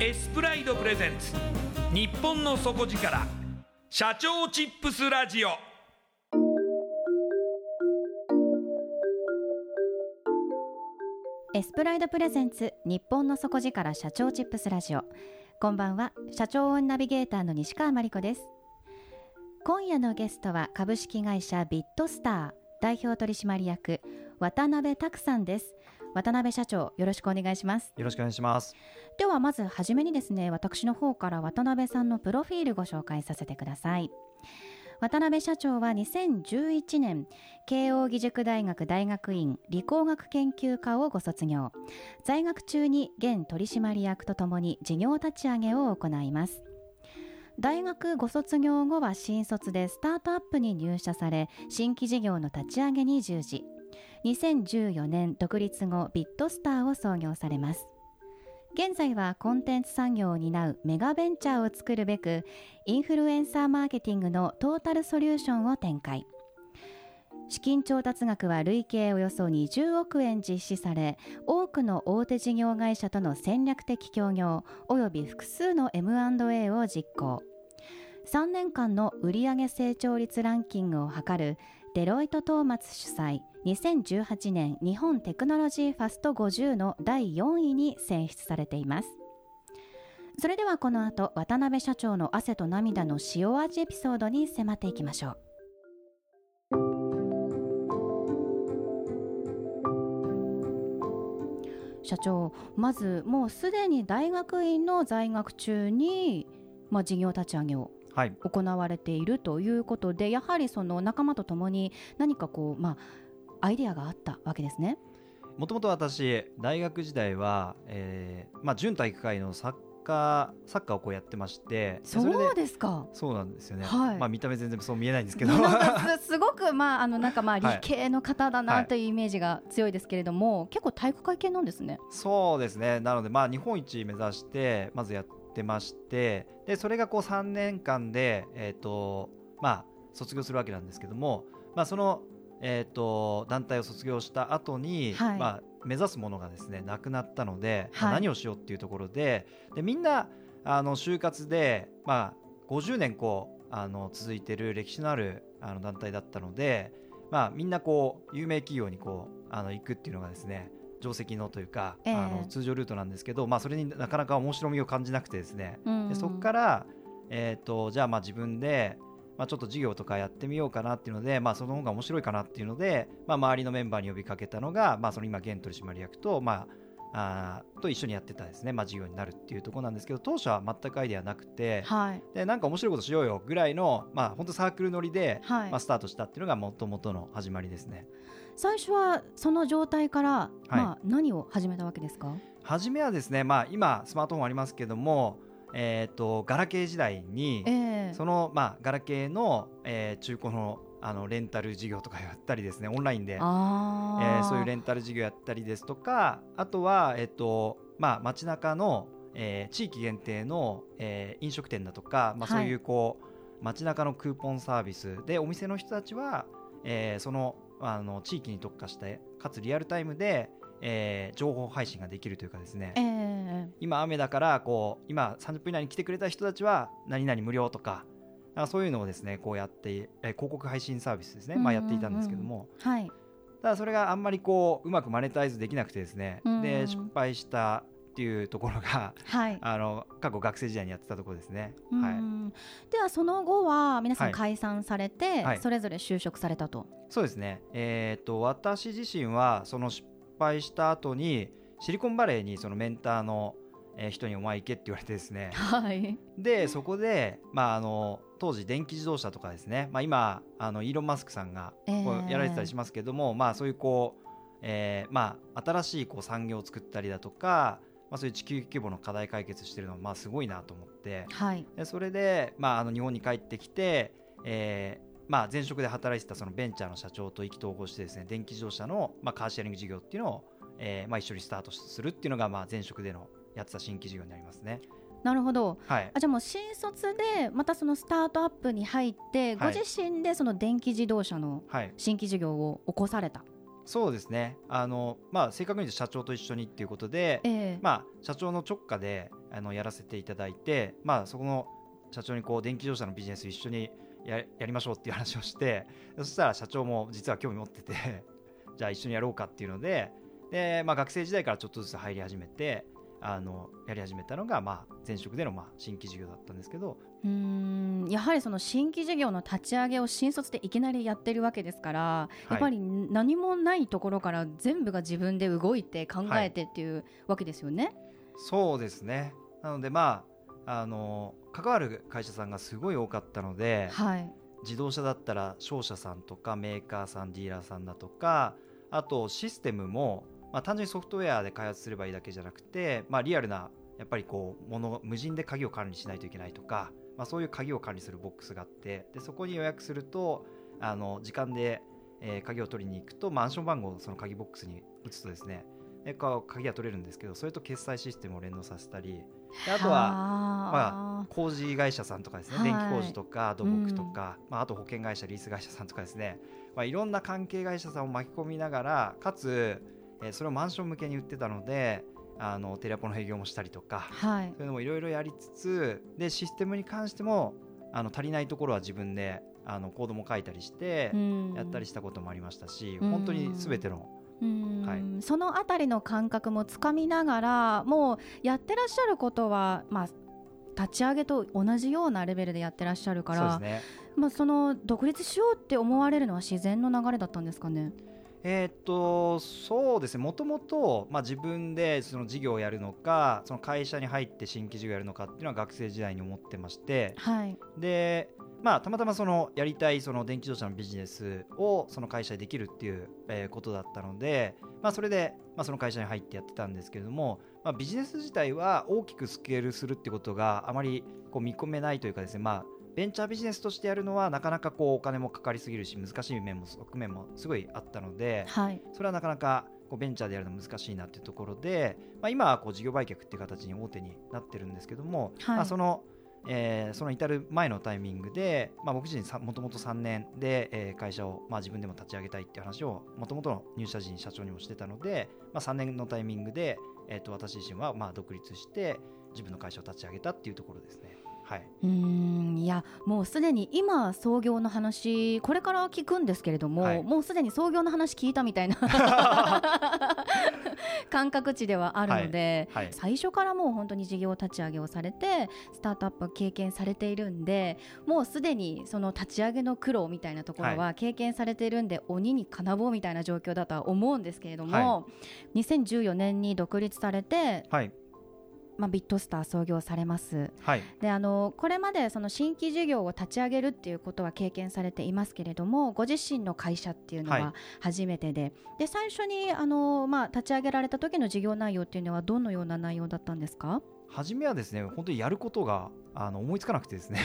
エスプライドプレゼンツ。日本の底力。社長チップスラジオ。エスプライドプレゼンツ。日本の底力。社長チップスラジオ。こんばんは。社長オンナビゲーターの西川真理子です。今夜のゲストは。株式会社ビットスター。代表取締役。渡辺拓さんです。渡辺社長よろしくお願いします。よろしくお願いします。ではまずはじめにですね私の方から渡辺さんのプロフィールご紹介させてください。渡辺社長は2011年慶應義塾大学大学院理工学研究科をご卒業。在学中に現取締役とともに事業立ち上げを行います。大学ご卒業後は新卒でスタートアップに入社され新規事業の立ち上げに従事2014年独立後ビットスターを創業されます。現在はコンテンツ産業を担うメガベンチャーを作るべくインフルエンサーマーケティングのトータルソリューションを展開。資金調達額は累計およそ20億円実施され多くの大手事業会社との戦略的協業および複数の M&A を実行。3年間の売上成長率ランキングを図るデロイト・トーマツ主催2018年日本テクノロジーファスト50の第4位に選出されています。それではこの後渡辺社長の汗と涙の塩味エピソードに迫っていきましょう。社長まずもうすでに大学院の在学中に、まあ、事業立ち上げを行われているということで、やはりその仲間と共に何かこう、まあ、アイデアがあったわけですね。もともと私大学時代は、えーまあ、準体育会のサッカーサッカーをこうやってましてでそうでですか。そうなんですよね、はい。まあ、見た目全然そう見えないんですけど。すすごくまああのなんかまあ理はい。系の方だはない。というイメージが強いですけれども、結構体育会系なんですね。そうですね。なのでまあ日本一目指してまずやってましてでそれがこう3年間で、えーとまあ、卒業するわけなんですけども、まあ、その、えー、と団体を卒業した後に、はい。まあ、目指すものがですねなくなったので、まあはい。何をしようっていうところででみんなあの就活で、まあ、50年こうあの続いてる歴史のあるあの団体だったので、まあ、みんなこう有名企業にこうあの行くっていうのがですね定石のというか、ええ。あの通常ルートなんですけど、まあ、それになかなか面白みを感じなくてですね、うん。でそこから、えー、とじゃあまあ自分で、まあ、ちょっと事業とかやってみようかなっていうので、まあ、その方が面白いかなっていうので、まあ、周りのメンバーに呼びかけたのが、まあ、その今現取締役と、まあ、あーと一緒にやってたですね、まあ、事業になるっていうところなんですけど当初は全くアイデアなくて、はい。でなんか面白いことしようよぐらいの、まあ、本当サークル乗りで、はい。まあ、スタートしたっていうのがもともとの始まりですね。最初はその状態から、まあ、何を始めたわけですか？初めはですね、まあ、今スマートフォンありますけども、えー、とガラケー時代にええ。その、まあ、ガラケーの、えー中古のあのレンタル事業とかやったりですねオンラインで、えあー。ーそういうレンタル事業やったりですとかあとは、えっとまあ、街中の、えー地域限定の、えー飲食店だとか、まあ、はい。そういうこう、街中のクーポンサービスでお店の人たちは、えーそのあの地域に特化してかつリアルタイムで、えー情報配信ができるというかですね、ええ。今雨だからこう今30分以内に来てくれた人たちは何々無料とかあそういうのをですねこうやって、えー広告配信サービスですね、まあ、やっていたんですけども、はい。ただそれがあんまりこううまくマネタイズできなくてですね、うんで失敗したっていうところがはい。あの過去学生時代にやってたところですね。うはい、んではその後は皆さはい。ん解散されて、はい。それぞれ就職されたと、そうですね、えー、と私自身はその失敗した後にシリコンバレーにそのメンターのえー人にお前行けって言われてですね。はい。でそこで、まあ、あの当時電気自動車とかですね、まあ、今あのイーロン・マスクさんがこえ。ーうやられてたりしますけども、まあ、そういうこう、えーまあ、新しいこう産業を作ったりだとか、まあ、そういう地球規模の課題解決してるのはまあすごいなと思って。はい。でそれで、まあ、あの日本に帰ってきて、えーまあ、前職で働いてたそのベンチャーの社長と意気投合してですね電気自動車の、まあ、カーシェアリング事業っていうのを、えーまあ、一緒にスタートするっていうのが、まあ、前職でのやってた新規事業になりますね。なるほど。はい。あじゃあもう新卒でまたそのスタートアップに入って、はい。ご自身でその電気自動車のはい、新規事業を起こされた、そうですね。あの、まあ、正確に言うと社長と一緒にっていうことで、ええ。まあ、社長の直下であのやらせていただいて、まあ、そこの社長にこう電気自動車のビジネス一緒にややりましょうっていう話をしてそしたら社長も実は興味持ってて じゃあ一緒にやろうかっていうのでで、まあ、学生時代からちょっとずつ入り始めてあのやり始めたのが、まあ、前職でのまあ新規事業だったんですけど。うーん。やはりその新規事業の立ち上げを新卒でいきなりやってるわけですから、やっぱり何もないところから全部が自分で動いて考えてっていうわけですよね。そうですね。なのでまああの関わる会社さんがすごい多かったので、はい、自動車だったら商社さんとかメーカーさんディーラーさんだとかあとシステムも、まあ、単純にソフトウェアで開発すればいいだけじゃなくて、まあ、リアルなやっぱりこうもの無人で鍵を管理しないといけないとか、まあ、そういう鍵を管理するボックスがあってでそこに予約するとあの時間で、えー鍵を取りに行くとマンション番号をその鍵ボックスに打つとですねでか鍵が取れるんですけどそれと決済システムを連動させたりであとはは工事会社さんとかですね、はい。電気工事とか土木とか、まあ、あと保険会社リース会社さんとかですね、まあ、いろんな関係会社さんを巻き込みながらかつ、えーそれをマンション向けに売ってたのであのテレアポの営業もしたりとかはい。そういうのもいろいろやりつつでシステムに関してもあの足りないところは自分であのコードも書いたりしてうん。やったりしたこともありましたし、うん。本当に全ての。うん。はい。そのあたりの感覚もつかみながらもうやってらっしゃることは、まあ、立ち上げと同じようなレベルでやってらっしゃるからそうですね。まあ、その独立しようって思われるのは自然の流れだったんですかね？えーっとそうですね。もともと、まあ、自分でその事業をやるのかその会社に入って新規事業をやるのかっていうのは学生時代に思ってまして。はい、で、まあ、たまたまそのやりたいその電気自動車のビジネスをその会社でできるっていう、えーことだったので、まあ、それで、まあ、その会社に入ってやってたんですけれども、まあ、ビジネス自体は大きくスケールするってことがあまりこう見込めないというかですね、まあ、ベンチャービジネスとしてやるのはなかなかこうお金もかかりすぎるし難しい面も側面もすごいあったので、はい、それはなかなかこうベンチャーでやるの難しいなっていうところで、まあ、今はこう事業売却っていう形に大手になってるんですけども、はいまあ、その、えーその至る前のタイミングで、まあ、僕自身もともと3年で、えー会社を、まあ、自分でも立ち上げたいっていう話をもともとの入社時に社長にもしてたので、まあ、3年のタイミングで、えー、と私自身はまあ独立して自分の会社を立ち上げたっていうところですね。はい、うーんいやもうすでに今創業の話これから聞くんですけれども、はい。もうすでに創業の話聞いたみたいな 感覚値ではあるので、はい。最初からもう本当に事業立ち上げをされてスタートアップを経験されているんでもうすでにその立ち上げの苦労みたいなところは経験されているんで、鬼に金棒みたいな状況だとは思うんですけれども、2014年に独立されて、はいまあ、ビットスター創業されます。はい。であのこれまでその新規事業を立ち上げるっていうことは経験されていますけれどもご自身の会社っていうのはは初めてで,、で最初にあの、まあ、立ち上げられた時の事業内容っていうのはどのような内容だったんですか？初めはですね本当にやることがあの思いつかなくてですね。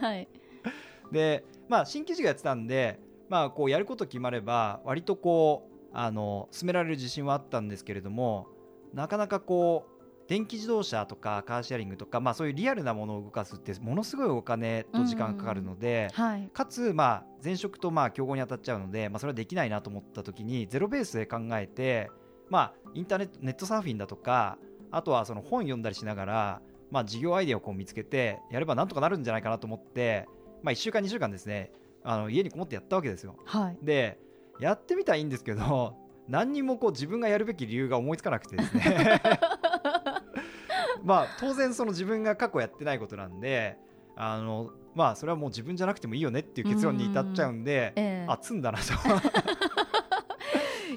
はい、でまあ新規事業やってたんでまあこうやること決まれば割とこうあの進められる自信はあったんですけれどもなかなかこう電気自動車とかカーシェアリングとか、まあ、そういうリアルなものを動かすってものすごいお金と時間がかかるので、はい。かつ、まあ、前職とまあ競合に当たっちゃうので、まあ、それはできないなと思った時にゼロベースで考えて、まあ、インターネットネットサーフィンだとかあとはその本読んだりしながら、まあ、事業アイデアをこう見つけてやればなんとかなるんじゃないかなと思って、まあ、1週間2週間ですねあの家にこもってやったわけですよ。はい。でやってみたらいいんですけど何にもこう自分がやるべき理由が思いつかなくてですねまあ当然その自分が過去やってないことなんであのまあそれはもう自分じゃなくてもいいよねっていう結論に至っちゃうんでええあ積んだなと。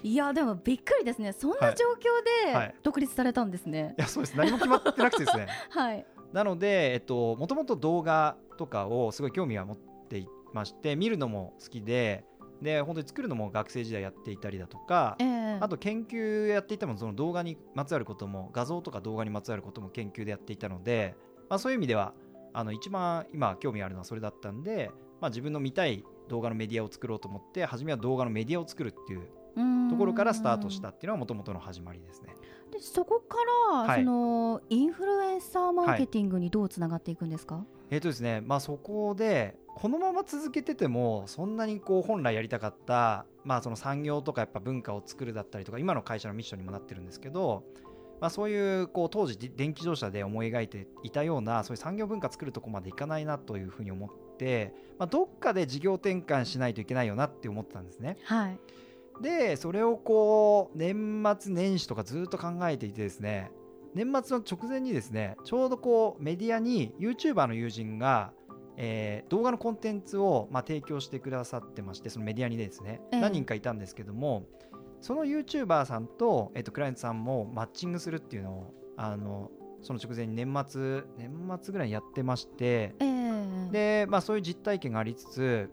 い いやでもびっくりですね。そんな状況はい。で独立されたんですね。やそうです。何も決まってなくてですね。はい。なのでえっともともと動画とかをすごい興味は持っていまして見るのも好きでで本当に作るのも学生時代やっていたりだとかええ。あと研究やっていてもその動画にまつわることも画像とか動画にまつわることも研究でやっていたので、まあ、そういう意味ではあの一番今興味あるのはそれだったんで、まあ、自分の見たい動画のメディアを作ろうと思って初めは動画のメディアを作るっていうところからスタートしたっていうのはもともとの始まりですね。でそこから、はいそのインフルエンサーマーケティングにどうつながっていくんですか、えーとですねまあ、そこでこのまま続けててもそんなにこう本来やりたかった、まあ、その産業とかやっぱ文化を作るだったりとか今の会社のミッションにもなってるんですけど、まあ、そういうこう当時で電気自動車で思い描いていたようなそういう産業文化作るとこまでいかないなというふうに思って、まあ、どっかで事業転換しないといけないよなって思ってたんですね。はいでそれをこう年末年始とかずっと考えていてですね年末の直前にですねちょうどこうメディアに YouTuber の友人が、えー動画のコンテンツを、まあ、提供してくださってましてそのメディアにですね、ええ。何人かいたんですけどもその YouTuber さんと,、えっとクライアントさんもマッチングするっていうのをあのその直前に年末年末ぐらいにやってましてええ。で、まあ、そういう実体験がありつつ、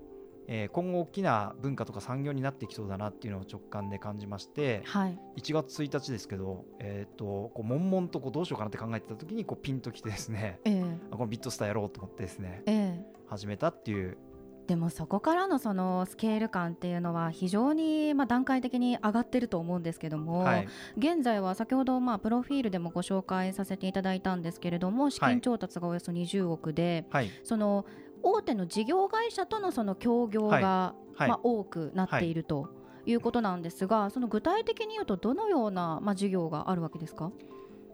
えー今後大きな文化とか産業になってきそうだなっていうのを直感で感じましてはい。1月1日ですけど、えー、とこう悶々とこうどうしようかなって考えてた時にこうピンときてですねええ。あこのビットスターやろうと思ってですねええ。始めたっていう。でもそこからのそのスケール感っていうのは非常にまあ段階的に上がってると思うんですけども、はい。現在は先ほどまあプロフィールでもご紹介させていただいたんですけれども資金調達がおよそ20億で、はい。その大手の事業会社とのその協業が、はい。まあ、多くなっているということなんですが、その具体的に言うとどのようなまあ事業があるわけですか？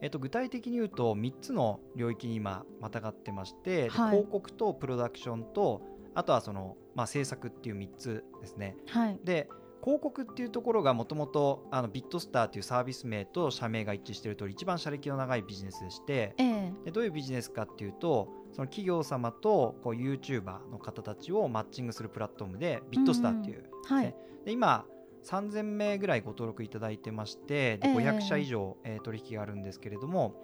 えっと具体的に言うと3つの領域に今またがってまして、ではい。広告とプロダクションとあとはその、まあ、制作っていう3つですね。はい。で広告っていうところがもともとビットスターというサービス名と社名が一致しているとおり一番社歴の長いビジネスでしてええ。でどういうビジネスかっていうとその企業様とこう YouTuber の方たちをマッチングするプラットフォームでビットスターっていうですね、はい。で今3000名ぐらいご登録いただいてましてでええ。500社以上、えー取引があるんですけれども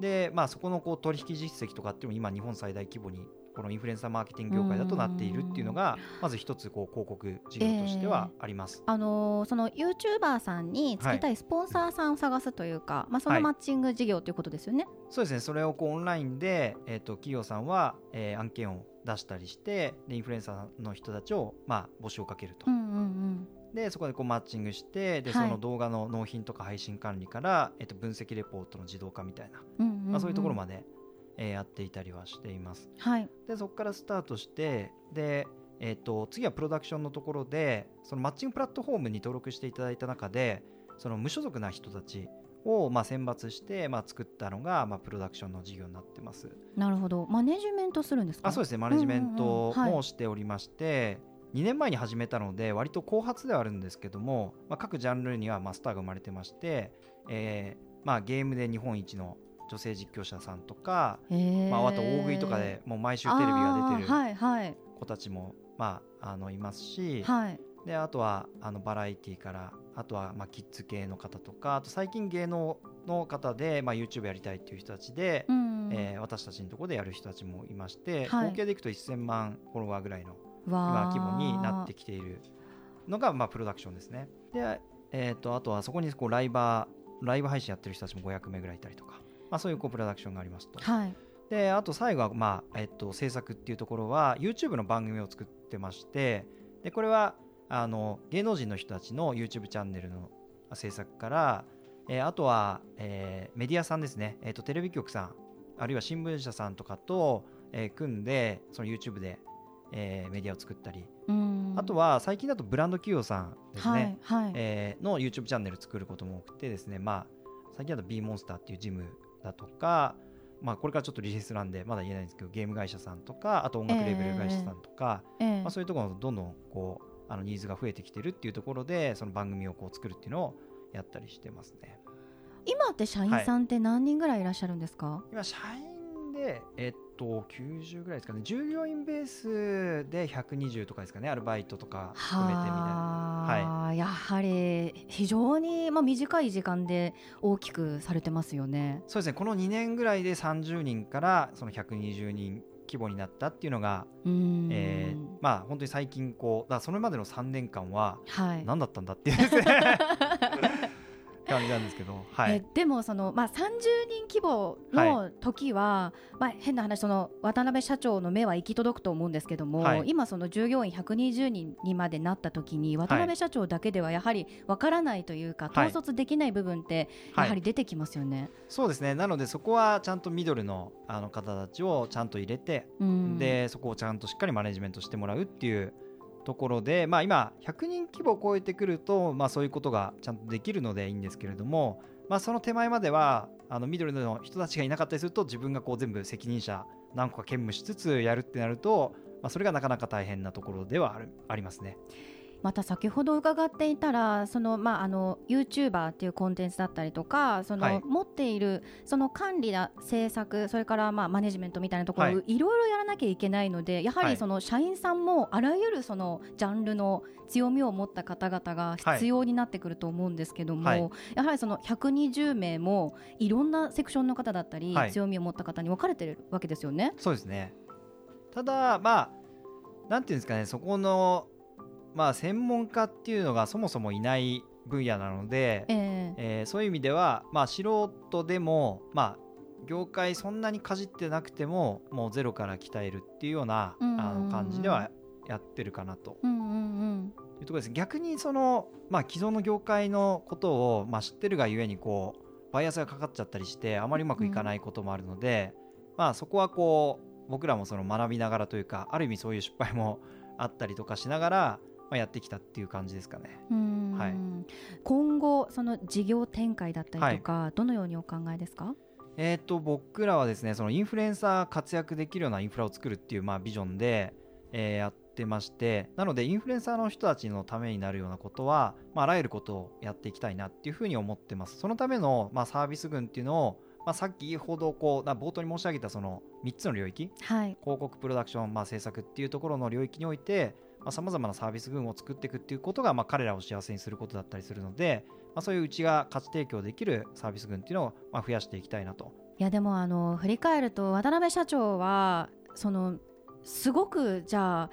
で、まあ、そこのこう取引実績とかっていうのも今日本最大規模にこのインフルエンサーマーケティング業界だとなっているっていうのがまず一つこう広告事業としてはあります。あのーその YouTuber さんにつけたいスポンサーさんを探すというか、まあ、そのはいマッチング事業ということですよね。そうですね。それをこうオンラインで、えー、と企業さんは、えー案件を出したりしてでインフルエンサーの人たちを、まあ、募集をかけると、うんうんでそこでこうマッチングしてではい。その動画の納品とか配信管理から、えー、と分析レポートの自動化みたいな、うんうんうんうん。まあ、そういうところまで、えーやっていたりはしています。はい。でそこからスタートしてで、えー、と次はプロダクションのところでそのマッチングプラットフォームに登録していただいた中でその無所属な人たちをまあ選抜してまあ作ったのがまあプロダクションの事業になってます。なるほど。マネジメントするんですか？あそうですね。マネジメントもしておりまして、2年前に始めたので割と後発ではあるんですけども、まあ、各ジャンルにはマスターが生まれてまして、えーまあ、ゲームで日本一の女性実況者さんとか、まあ、あと大食いとかでもう毎週テレビが出てるあーはいはい。子たちも、まあ、あのいますし、はい。であとはあのバラエティからあとはまあキッズ系の方とかあと最近芸能の方で、まあ、YouTube やりたいっていう人たちで、うんえー私たちのところでやる人たちもいまして、はい。合計でいくと1000万フォロワーぐらいの今規模になってきているのがまあプロダクションですね。で、えー、とあとはそこにこうライバーライブ配信やってる人たちも500名ぐらいいたりとか、まあ、そういうこうプロダクションがありますと。はい。であと最後は、まあえっと、制作っていうところは YouTube の番組を作ってましてでこれはあの芸能人の人たちの YouTube チャンネルの制作から、えーあとは、えーメディアさんですね、えっとテレビ局さんあるいは新聞社さんとかと、えー組んでその YouTube で、えーメディアを作ったり、うん。あとは最近だとブランド企業さんですね、はいはい。えーの YouTube チャンネル作ることも多くてですね、まあ、最近だと B モンスターっていうジムだとか、まあ、これからちょっとリリースなんでまだ言えないんですけどゲーム会社さんとかあと音楽レーベル会社さんとか、ええまあ、そういうところのどんどんこうあのニーズが増えてきてるっていうところでその番組をこう作るっていうのをやったりしてますね。今って社員さんって何人ぐらいいらっしゃるんですか、今社員でえっと90ぐらいですかね。従業員ベースで120とかですかね。アルバイトとか含めてみたいな。はあ、やはり非常に、まあ、短い時間で大きくされてますよね。そうですね。この2年ぐらいで30人からその120人規模になったっていうのが、うん、えーまあ本当に最近こうだそれまでの3年間ははい。何だったんだっていうですね 感じなんですけど、はい。え、でもその、まあ、30人規模の時は、まあ、変な話その渡辺社長の目は行き届くと思うんですけども、はい。今その従業員120人にまでなった時に渡辺社長だけではやはりわからないというか、はい。統率できない部分ってやはい。はり出てきますよね。そうですね。なのでそこはちゃんとミドルのあの方たちをちゃんと入れて、うん、でそこをちゃんとしっかりマネジメントしてもらうっていうところで、まあ、今100人規模を超えてくると、まあ、そういうことがちゃんとできるのでいいんですけれども、まあ、その手前まではあの緑の人たちがいなかったりすると自分がこう全部責任者何個か兼務しつつやるってなると、まあ、それがなかなか大変なところではあるありますね。また先ほど伺っていたらその、まあ、あの YouTuber っていうコンテンツだったりとかその、はい。持っているその管理や制作それからまあマネジメントみたいなところ、はい。い、ろいろやらなきゃいけないのでやははい。りその社員さんもあらゆるそのジャンルの強みを持った方々が必要になってくると思うんですけども、はい。やはりその120名もいろんなセクションの方だったり、はい。強みを持った方に分かれてるわけですよね。そうですね。ただまあなんていうんですかねそこのまあ専門家っていうのがそもそもいない分野なので、ええ。えーそういう意味では、まあ、素人でも、まあ、業界そんなにかじってなくてももうゼロから鍛えるっていうようなうんうんうん。あの感じではやってるかなと。うんうんうん。いうところです。逆にその、まあ、既存の業界のことを、まあ、知ってるがゆえにこうバイアスがかかっちゃったりしてあまりうまくいかないこともあるので、まあ、そこはこう僕らもその学びながらというかある意味そういう失敗もあったりとかしながら、まあ、やってきたっていう感じですかね。うんはい今後その事業展開だったりとか、どのようにお考えですか？えー、と僕らはですねそのインフルエンサー活躍できるようなインフラを作るっていうまあビジョンで、えーやってましてなのでインフルエンサーの人たちのためになるようなことは、まあ、あらゆることをやっていきたいなっていうふうに思ってますそのための、まあ、サービス群っていうのを、まあ、さっきほどこうな冒頭に申し上げたその3つの領域はい。広告プロダクション、まあ、制作っていうところの領域においてさまざ、まなサービス群を作っていくっていうことが、まあ、彼らを幸せにすることだったりするので、まあ、そういううちが価値提供できるサービス群っていうのを、まあ、増やしていきたいなと。いやでもあの振り返ると渡辺社長はそのすごくじゃあ、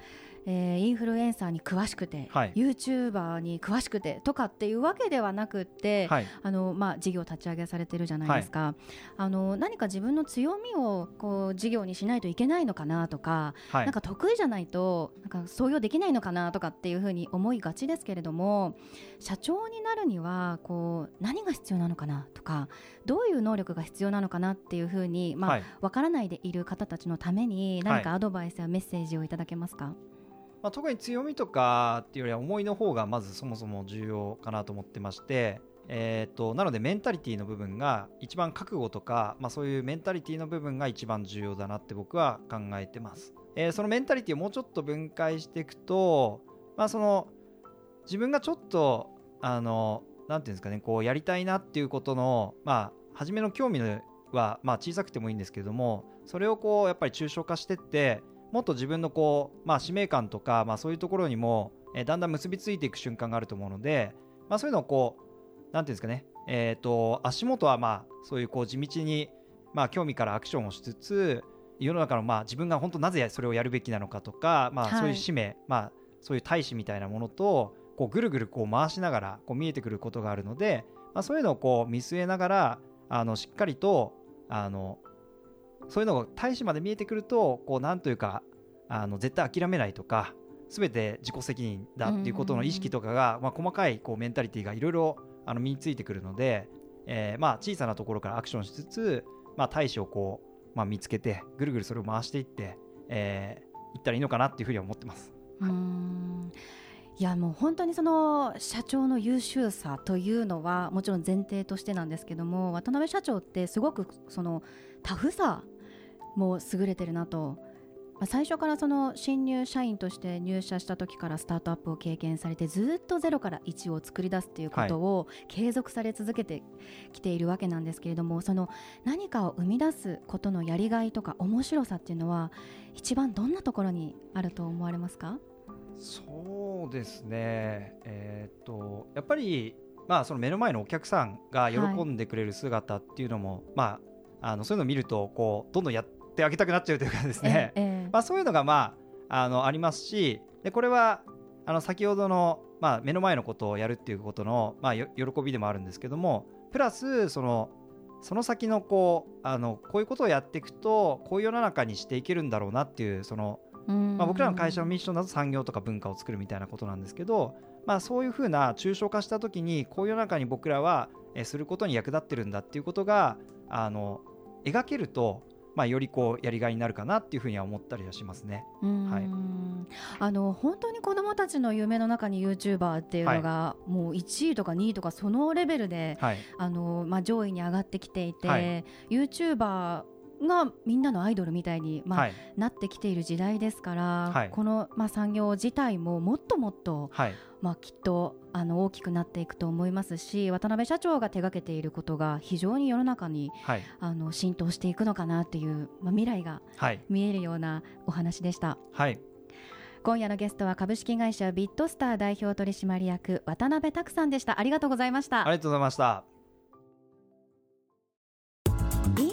えーインフルエンサーに詳しくて、はい。YouTuber に詳しくてとかっていうわけではなくって、はい。あのまあ、事業立ち上げされてるじゃないですか、あの何か自分の強みをこう事業にしないといけないのかなとか、はい。なんか得意じゃないとなんか創業できないのかなとかっていうふうに思いがちですけれども社長になるにはこう何が必要なのかなとかどういう能力が必要なのかなっていうふうに、まあはい。わからないでいる方たちのために何かはアドバイスやメッセージをいただけますか、まあ、特に強みとかっていうよりは思いの方がまずそもそも重要かなと思ってましてえー、となのでメンタリティの部分が一番覚悟とか、まあ、そういうメンタリティの部分が一番重要だなって僕は考えてます、えーそのメンタリティをもうちょっと分解していくと、まあ、その自分がちょっとあのなんていうんですかねこうやりたいなっていうことのまあ初めの興味はまあ小さくてもいいんですけれどもそれをこうやっぱり抽象化してってもっと自分のこう、まあ、使命感とか、まあ、そういうところにも、えーだんだん結びついていく瞬間があると思うので、まあ、そういうのをこうなんていうんですかね、えー、と足元はまあそういうこう地道に、まあ、興味からアクションをしつつ世の中のまあ自分が本当なぜそれをやるべきなのかとか、まあ、はい。そういう使命、まあ、そういう大使みたいなものとこうぐるぐるこう回しながらこう見えてくることがあるので、まあ、そういうのをこう見据えながらあのしっかりとあのそういうのが大使まで見えてくるとこうなんというかあの絶対諦めないとか全て自己責任だっていうことの意識とかが、まあ、細かいこうメンタリティがいろいろあの身についてくるので、えーまあ、小さなところからアクションしつつ、まあ、大使をこう、まあ、見つけてぐるぐるそれを回していって、えー、いったらいいのかなっていうふうには思ってます。うーんいやもう本当にその社長の優秀さというのはもちろん前提としてなんですけども渡辺社長ってすごくそのタフさも優れてるなと、まあ最初からその新入社員として入社した時からスタートアップを経験されてずっとゼロから1を作り出すっていうことを継続され続けてきているわけなんですけれどもその何かを生み出すことのやりがいとか面白さっていうのは一番どんなところにあると思われますか？そうですね、えーっとやっぱり、まあ、その目の前のお客さんが喜んでくれる姿っていうのも、まあ、あのそういうのを見るとこうどんどんやってあげたくなっちゃうというかですね、ええええ。まあ、そういうのが、まあ、あのありますしでこれはあの先ほどの、まあ、目の前のことをやるっていうことの、まあ、よ喜びでもあるんですけどもプラスそのその先のこうあのこういうことをやっていくとこういう世の中にしていけるんだろうなっていうそのまあ、僕らの会社のミッションだと産業とか文化を作るみたいなことなんですけど、まあ、そういうふうな抽象化した時にこういう中に僕らはえーすることに役立ってるんだっていうことがあの描けると、まあ、よりこうやりがいになるかなっていうふうには思ったりはしますね。はい。あの本当に子どもたちの夢の中に YouTuber っていうのが、もう1位とか2位とかそのレベルではい、あの、まあ、上位に上がってきていて、はい。YouTuber がみんなのアイドルみたいに、まあはい、なってきている時代ですから、はい。この、まあ、産業自体ももっともっと、はい、まあ、きっとあの大きくなっていくと思いますし渡辺社長が手掛けていることが非常に世の中にはい、あの浸透していくのかなという、まあ、未来がはい、見えるようなお話でした。はい、今夜のゲストは株式会社ビットスター代表取締役渡辺拓さんでした。ありがとうございました。ありがとうございました。